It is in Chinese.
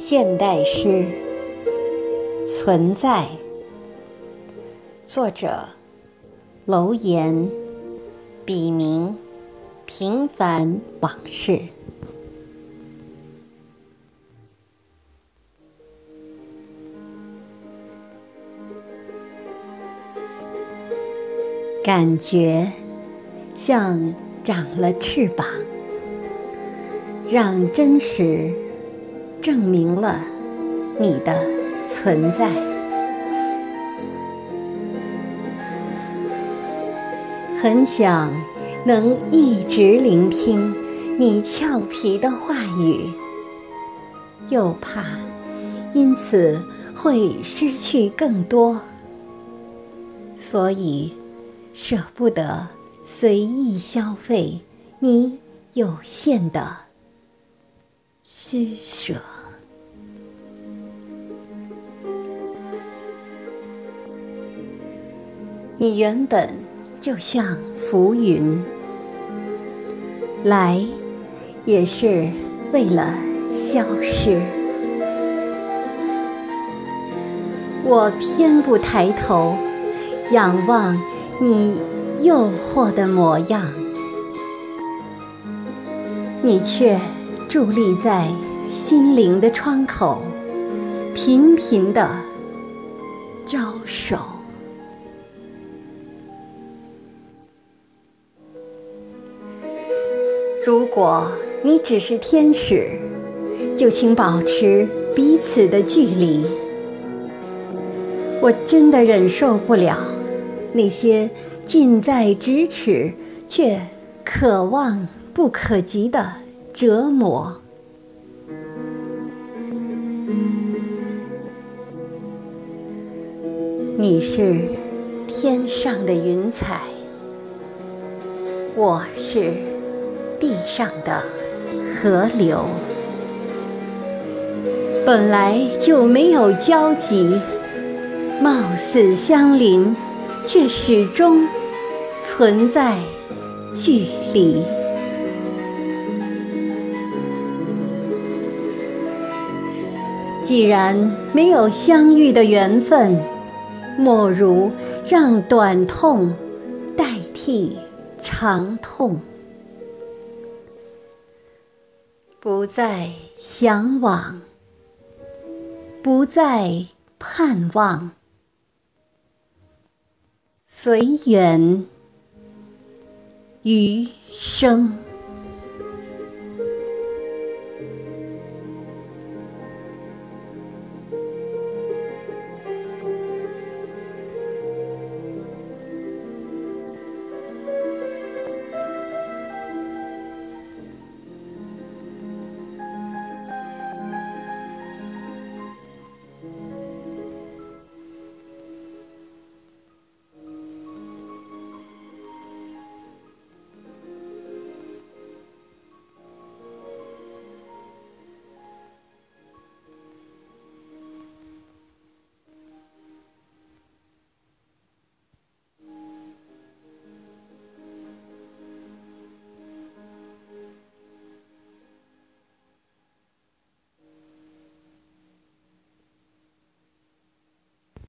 现代诗存在，作者楼岩，笔名平凡往事。感觉像长了翅膀，让真实证明了你的存在。很想能一直聆听你俏皮的话语，又怕因此会失去更多，所以。舍不得随意消费你有限的施舍，你原本就像浮云，来也是为了消失。我偏不抬头仰望。你诱惑的模样，你却伫立在心灵的窗口，频频的招手。如果你只是天使，就请保持彼此的距离。我真的忍受不了。那些近在咫尺却可望不可及的折磨，你是天上的云彩，我是地上的河流，本来就没有交集，貌似相邻。却始终存在距离。既然没有相遇的缘分，莫如让短痛代替长痛，不再向往，不再盼望。随缘余生。